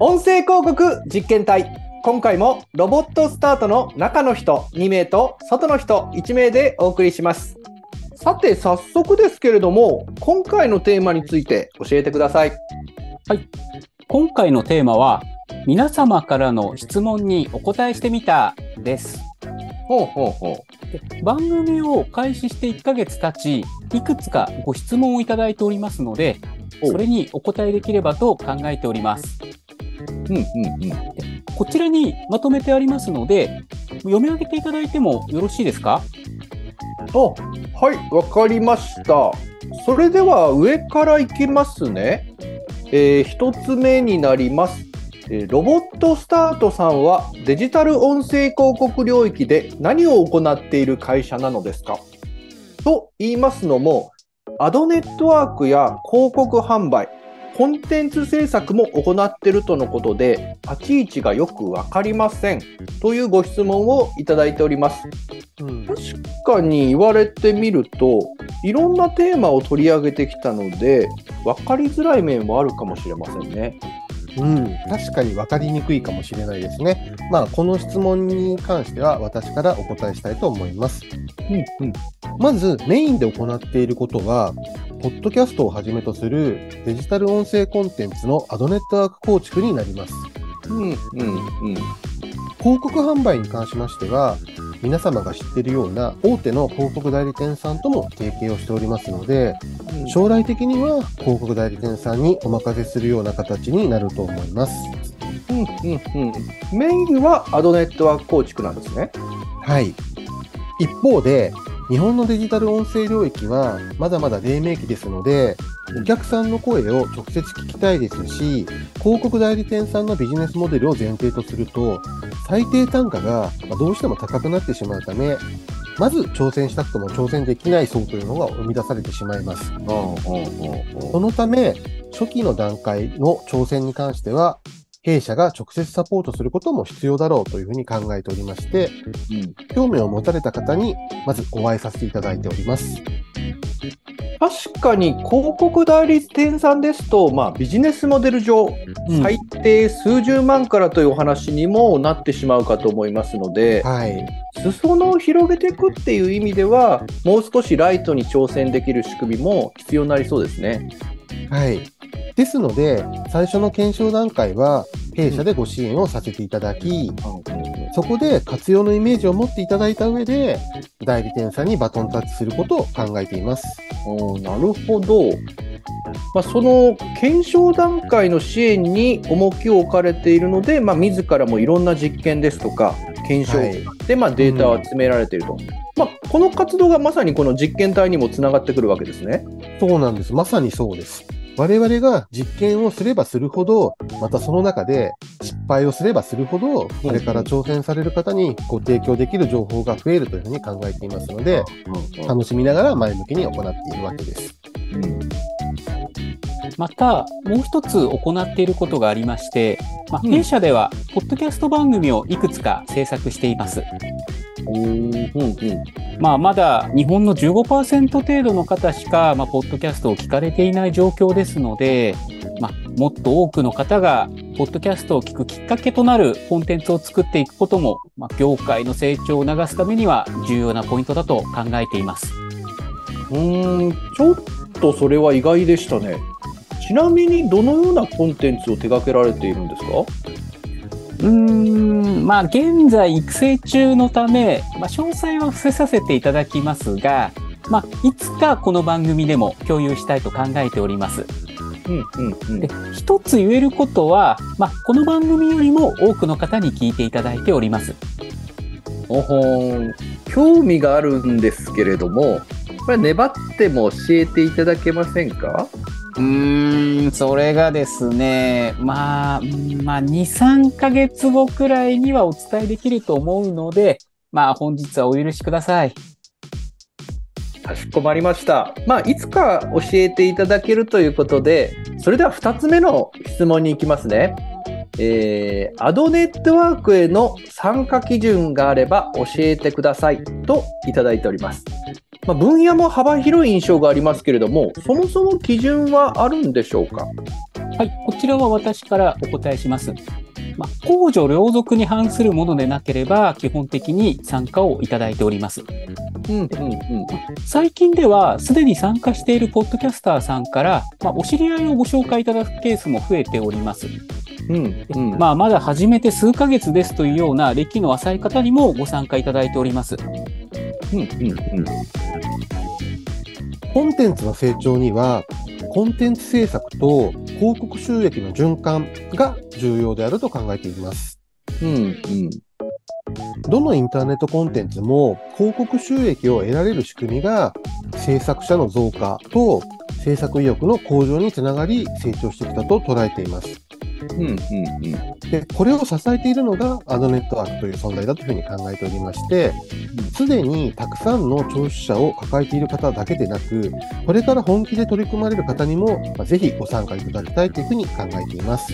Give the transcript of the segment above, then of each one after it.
音声広告実験隊。今回もロボットスタートの中の人2名と外の人1名でお送りします。さて早速ですけれども今回のテーマについて教えてください。今回のテーマは皆様からの質問にお答えしてみたです。ほうほうほで番組を開始して1ヶ月経ち、いくつかご質問をいただいておりますので、おそれにお答えできればと考えております。ううんうんうん。こちらにまとめてありますので、読み上げていただいてもよろしいですか？あはいわかりました。それでは上からいきますね。えー、一つ目になります。えロボットスタートさんはデジタル音声広告領域で何を行っている会社なのですか？と言いますのも、アドネットワークや広告販売、コンテンツ制作も行っているとのことで、立ち位置がよくわかりませんというご質問をいただいております。うん確かに言われてみると、いろんなテーマを取り上げてきたので、分かりづらい面もあるかもしれませんね。うん、確かに分かりにくいかもしれないですね。まあ、この質問に関しては私からお答えしたいと思います。うんうんまず、メインで行っていることは、ポッドキャストをはじめとするデジタル音声コンテンツのアドネットワーク構築になります。うんうんうん広告販売に関しましては、皆様が知っているような大手の広告代理店さんとも提携をしておりますので、将来的には広告代理店さんにお任せするような形になると思います。うんうんうん、メインはアドネットワーク構築なんですね。はい。一方で、日本のデジタル音声領域はまだまだ黎明期ですので、お客さんの声を直接聞きたいですし、広告代理店さんのビジネスモデルを前提とすると、最低単価がまあどうしても高くなってしまうため、まず挑戦したくとも挑戦できない層というのが生み出されてしまいます。そのため、初期の段階の挑戦に関しては、弊社が直接サポートすることも必要だろうというふうに考えておりまして、興味を持たれた方にまずお会いさせていただいております。確かに広告代理店さんですと、まあ、ビジネスモデル上、うん最低数十万からというお話にもなってしまうかと思いますので、はい。裾野を広げていくっていう意味では、もう少しライトに挑戦できる仕組みも必要になりそうですね。はい。ですので、最初の検証段階は、弊社でご支援をさせていただき、そこで活用のイメージを持っていただいた上で、代理店さんにバトンタッチすることを考えています。なるほど。まあ、その検証段階の支援に重きを置かれているので、まあ、自らもいろんな実験ですとか検証はいで、まあ、データを集められていると、まあ、この活動がまさにこの実験体にもつながってくるわけですね。そうなんです。まさにそうです。我々が実験をすればするほど、またその中で失敗をすればするほど、これから挑戦される方にご提供できる情報が増えるというふうに考えていますので、楽しみながら前向きに行っているわけです。また、もう一つ行っていることがありまして、まあ、うん弊社では、ポッドキャスト番組をいくつか制作しています。うんうんまあ、まだ日本の15%程度の方しか、まあ、ポッドキャストを聞かれていない状況ですので、まあ、もっと多くの方が、ポッドキャストを聞くきっかけとなるコンテンツを作っていくことも、まあ、業界の成長を促すためには重要なポイントだと考えています。うーんちょっとそれは意外でしたね。ちなみにどのようなコンテンツを手掛けられているんですか？うーん、まあ、現在育成中のため、まあ、詳細は伏せさせていただきますが、まあ、いつかこの番組でも共有したいと考えております。うんうんうんで、一つ言えることは、まあ、この番組よりも多くの方に聞いていただいております。おほーん興味があるんですけれども、これ粘っても教えていただけませんか？うーん、それがですね、まあ、まあ、2、3ヶ月後くらいにはお伝えできると思うので、まあ、本日はお許しください。かしこまりました。まあ、いつか教えていただけるということで、それでは2つ目の質問に行きますね。えー、アドネットワークへの参加基準があれば教えてくださいといただいております。まあ、分野も幅広い印象がありますけれども、そもそも基準はあるんでしょうか？はい、こちらは私からお答えします。まあ、公序良俗に反するものでなければ、基本的に参加をいただいております。うんうんうん。最近では、すでに参加しているポッドキャスターさんから、まあ、お知り合いをご紹介いただくケースも増えております。うんうん。まあ、まだ始めて数ヶ月ですというような歴の浅い方にもご参加いただいております。うんうんうん。コンテンツの成長には、コンテンツ制作と広告収益の循環が重要であると考えています。うんうん。どのインターネットコンテンツも広告収益を得られる仕組みが制作者の増加と制作意欲の向上につながり成長してきたと捉えています。うんうんうん。で、これを支えているのがアドネットワークという存在だというふうに考えておりまして、すでにたくさんの聴取者を抱えている方だけでなく、これから本気で取り組まれる方にも、まあぜひご参加いただきたいというふうに考えています。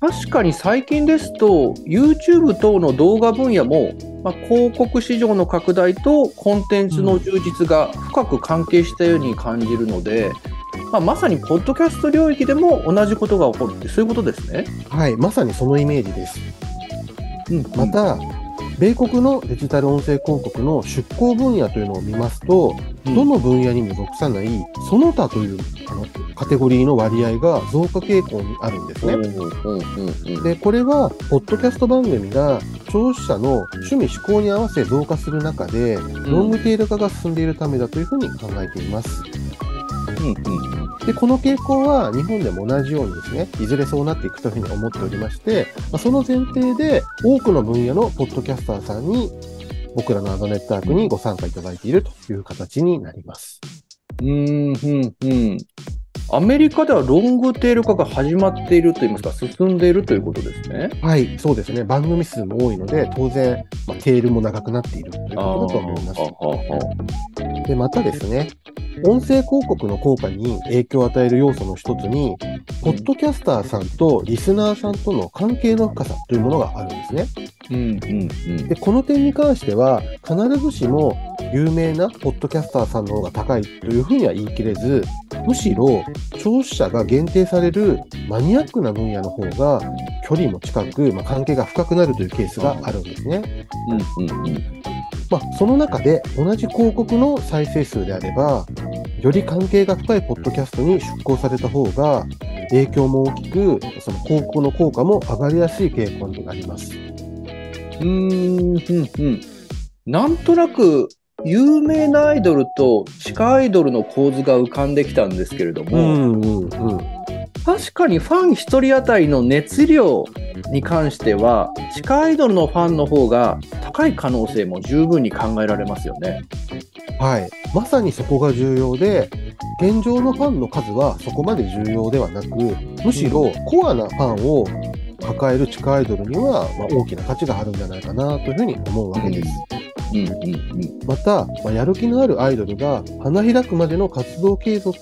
確かに最近ですと YouTube 等の動画分野も、まあ、広告市場の拡大とコンテンツの充実が深く関係したように感じるので、まあ、まさにポッドキャスト領域でも同じことが起こるってそういうことですね。はい、まさにそのイメージです。うんまた、米国のデジタル音声広告の出向分野というのを見ますと、うんどの分野にも属さない、その他というあのカテゴリーの割合が増加傾向にあるんですね。で、これは、ポッドキャスト番組が聴取者の趣味嗜好に合わせ増加する中で、ロングテール化が進んでいるためだというふうに考えています。で、この傾向は日本でも同じようにですね、いずれそうなっていくというふうに思っておりまして、まあその前提で多くの分野のポッドキャスターさんに僕らのアドネットワークにご参加いただいているという形になります。うんうんうんアメリカではロングテール化が始まっているといいますか進んでいるということですね。はい、そうですね。番組数も多いので、当然、まあ、テールも長くなっているということだと思います。で、またですね、音声広告の効果に影響を与える要素の一つに、ポッドキャスターさんとリスナーさんとの関係の深さというものがあるんですね。うんうんうんで、この点に関しては、必ずしも有名なポッドキャスターさんの方が高いというふうには言い切れず、むしろ聴取者が限定されるマニアックな分野の方が距離も近く、まあ、関係が深くなるというケースがあるんですね。うんうんうんまあ、その中で同じ広告の再生数であれば、より関係が深いポッドキャストに出稿された方が、影響も大きく、その広告の効果も上がりやすい傾向にあります。うーんうんうんなんとなく有名なアイドルと地下アイドルの構図が浮かんできたんですけれども、んうんうん。確かにファン1人当たりの熱量に関しては地下アイドルのファンの方が高い可能性も十分に考えられますよね。はい。まさにそこが重要で、現状のファンの数はそこまで重要ではなく、むしろコアなファンを抱える地下アイドルには、まあ、大きな価値があるんじゃないかなというふうに思うわけです。うんうんうんまた、まあ、やる気のあるアイドルが花開くまでの活動継続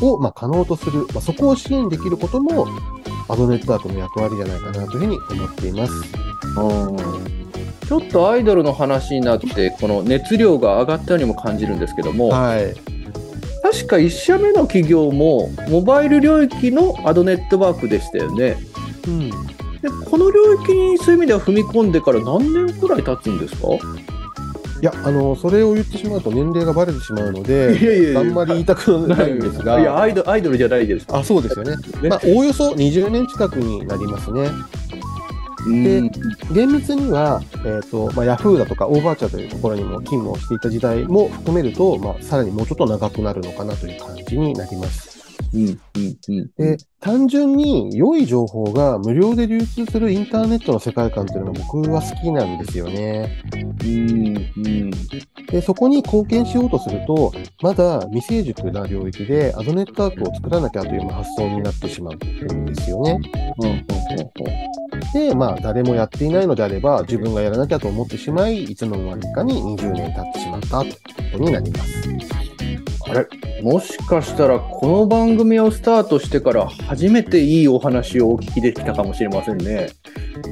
を、まあ、可能とする、まあ、そこを支援できることも、アドネットワークの役割じゃないかなというふうに思っています。ちょっとアイドルの話になってこの熱量が上がったようにも感じるんですけども、はい。確か1社目の企業もモバイル領域のアドネットワークでしたよね。うん。でこの領域にそういう意味では踏み込んでから何年くらい経つんですか？いや、あの、それを言ってしまうと年齢がバレてしまうので、いやあんまり言いたくないんですが、いやアイドアイドルじゃないですあ、そうですよね。ねまあ、おおよそ20年近くになりますね。うん厳密には、えっ、と、まあ、ヤフーだとかオーバーチャーというところにも勤務をしていた時代も含めると、まあ、さらにもうちょっと長くなるのかなという感じになります。で、単純に良い情報が無料で流通するインターネットの世界観というのが僕は好きなんですよね。うんうんで、そこに貢献しようとすると、まだ未成熟な領域でアドネットワークを作らなきゃというまあ発想になってしまうんですよね。うんで、まあ、誰もやっていないのであれば、自分がやらなきゃと思ってしまい、いつの間にかに20年経ってしまったということになります。あれ？もしかしたらこの番組をスタートしてから初めていいお話をお聞きできたかもしれませんね。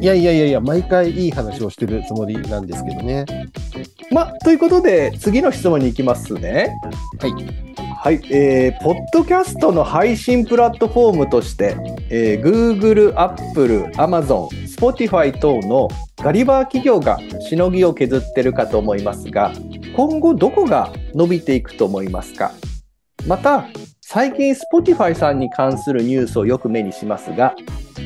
いやいやいやいや、毎回いい話をしてるつもりなんですけどね。まということで次の質問に行きますね。はい。はい、えー、ポッドキャストの配信プラットフォームとして、えー、Google、Apple、Amazon、Spotify 等のガリバー企業がしのぎを削ってるかと思いますが、今後どこが伸びていくと思いますか？また、最近 Spotify さんに関するニュースをよく目にしますが、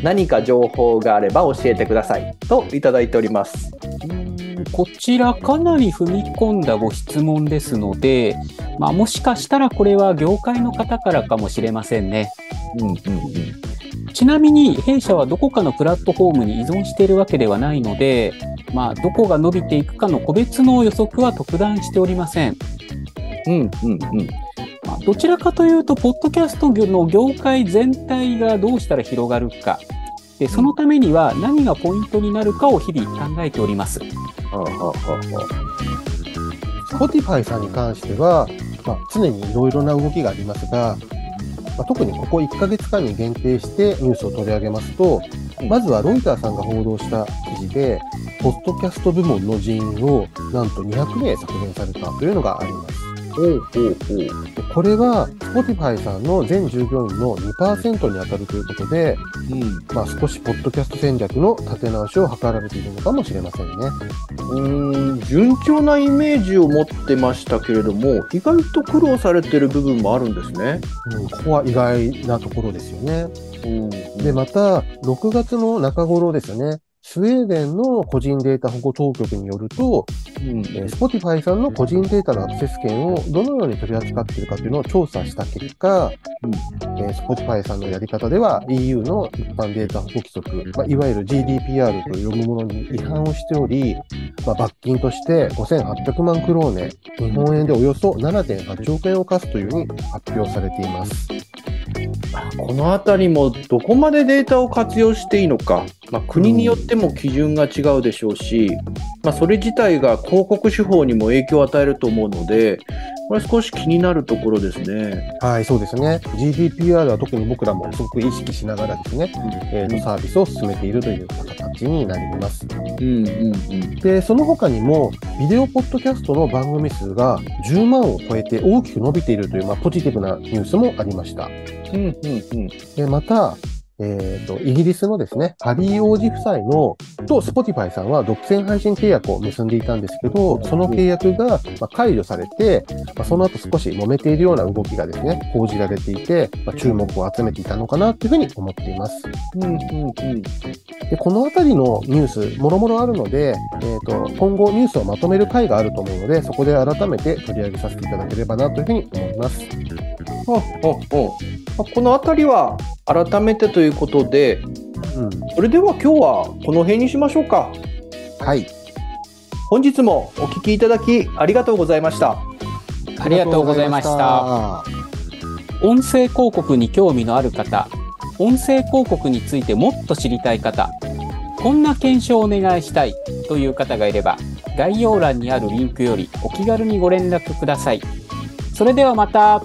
何か情報があれば教えてくださいといただいております。こちらかなり踏み込んだご質問ですので、まあ、もしかしたらこれは業界の方からかもしれませんね。うんうんうん。ちなみに弊社はどこかのプラットフォームに依存しているわけではないので、まあ、どこが伸びていくかの個別の予測は特段しておりません。うんうんうん。まあ、どちらかというと、ポッドキャストの業界全体がどうしたら広がるか、でそのためには何がポイントになるかを日々考えております。Spotify さんに関しては、まあ、常にいろいろな動きがありますが、まあ、特にここ1ヶ月間に限定してニュースを取り上げますと、うんまずはロイターさんが報道した記事で、ポッドキャスト部門の人員をなんと200名削減されたというのがあります。これは Spotify さんの全従業員の2%に当たるということで、うん。まあ、少しポッドキャスト戦略の立て直しを図られているのかもしれませんね。うーん順調なイメージを持ってましたけれども意外と苦労されてる部分もあるんですね。うん、ここは意外なところですよね。うん、で、また、6月の中頃ですね、スウェーデンの個人データ保護当局によると、うんえー Spotify さんの個人データのアクセス権をどのように取り扱っているかというのを調査した結果、えー Spotify さんのやり方では EU の一般データ保護規則、まあ、いわゆる GDPR と呼ぶものに違反をしており、まあ、罰金として5800万クローネ、日本円でおよそ7.8億円を課すというふうに発表されています。このあたりもどこまでデータを活用していいのか、まあ、国によっても基準が違うでしょうし、まあ、それ自体が広告手法にも影響を与えると思うので、これ少し気になるところですね。はい、そうですね。GDPR は特に僕らもすごく意識しながらですね、えーとサービスを進めているという形になります。うんうんうん。で、その他にも、ビデオポッドキャストの番組数が10万を超えて大きく伸びているという、まあ、ポジティブなニュースもありました。うんうんうん。で、また、えっ、と、イギリスのですね、ハリー王子夫妻の、と Spotify さんは独占配信契約を結んでいたんですけど、その契約が、まあ、解除されて、まあ、その後少し揉めているような動きがですね、報じられていて、まあ、注目を集めていたのかなというふうに思っています。うんうんうん。で、このあたりのニュース、もろもろあるので、えっ、と、今後ニュースをまとめる回があると思うので、そこで改めて取り上げさせていただければなというふうに思います。ほうほうほうまあこのあたりは改めてということで、うん。それでは今日はこの辺にしましょうか。はい。本日もお聞きいただきありがとうございました。ありがとうございました。音声広告に興味のある方、音声広告についてもっと知りたい方、こんな検証をお願いしたいという方がいれば、概要欄にあるリンクよりお気軽にご連絡ください。それではまた。